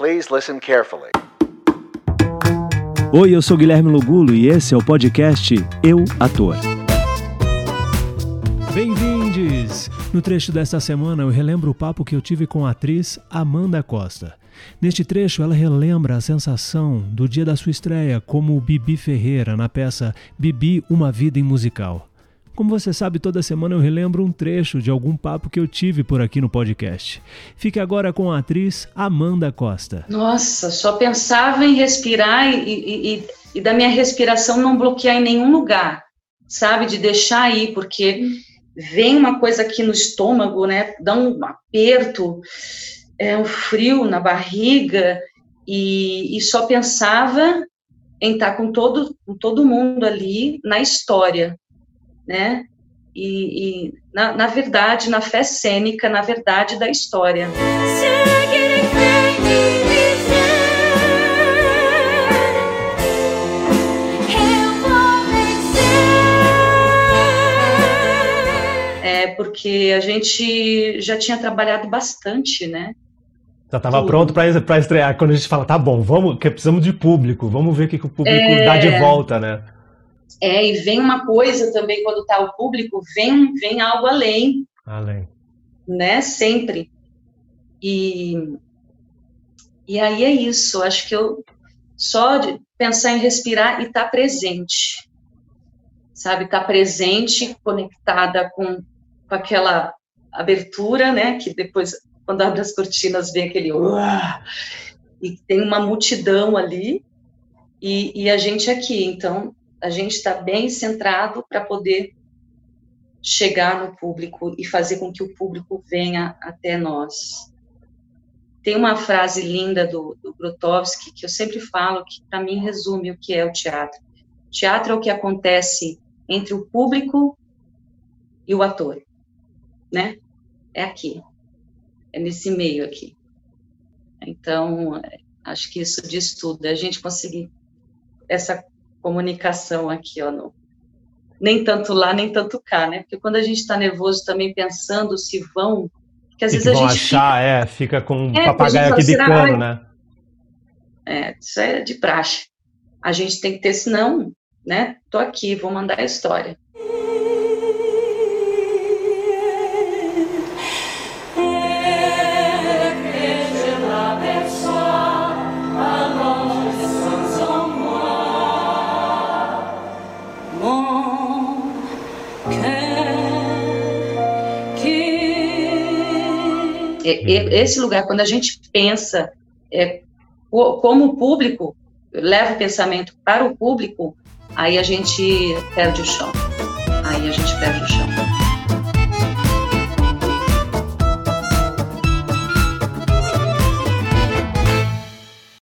Please listen carefully. Oi, eu sou Guilherme Lugulo e esse é o podcast Eu Ator. Bem-vindos! No trecho desta semana eu relembro o papo que eu tive com a atriz Amanda Costa. Neste trecho, ela relembra a sensação do dia da sua estreia como Bibi Ferreira na peça Bibi Uma Vida em Musical. Como você sabe, toda semana eu relembro um trecho de algum papo que eu tive por aqui no podcast. Fique agora com a atriz Amanda Costa. Nossa, só pensava em respirar e, e, e, e da minha respiração não bloquear em nenhum lugar, sabe? De deixar aí, porque vem uma coisa aqui no estômago, né? Dá um aperto, é um frio na barriga e, e só pensava em estar com todo, com todo mundo ali na história, né? E, e na, na, verdade, na fé cênica, na verdade da história. É porque a gente já tinha trabalhado bastante, né? Já estava pronto para estrear. Quando a gente fala, tá bom, vamos, que precisamos de público, vamos ver o que, que o público é... dá de volta, né? É, e vem uma coisa também quando está o público, vem, vem algo além. Além. Né? Sempre. E, e aí é isso. Acho que eu só de pensar em respirar e estar tá presente. Sabe? Estar tá presente, conectada com, com aquela abertura, né? Que depois, quando abre as cortinas, vem aquele. Uah! E tem uma multidão ali. E, e a gente aqui. Então, a gente está bem centrado para poder chegar no público e fazer com que o público venha até nós. Tem uma frase linda do, do Grotowski que eu sempre falo que para mim resume o que é o teatro. teatro é o que acontece entre o público e o ator, né? É aqui, é nesse meio aqui. Então, acho que isso diz tudo. A gente conseguir essa comunicação aqui, ó, no, nem tanto lá, nem tanto cá, né? Porque quando a gente está nervoso também pensando se vão, que às vezes a gente achar, fica... é, fica com um é, papagaio aqui bicando, né? É, isso é de praxe. A gente tem que ter, senão, né? Tô aqui, vou mandar a história. Esse lugar, quando a gente pensa é, como o público leva o pensamento para o público, aí a gente perde o chão. Aí a gente perde o chão.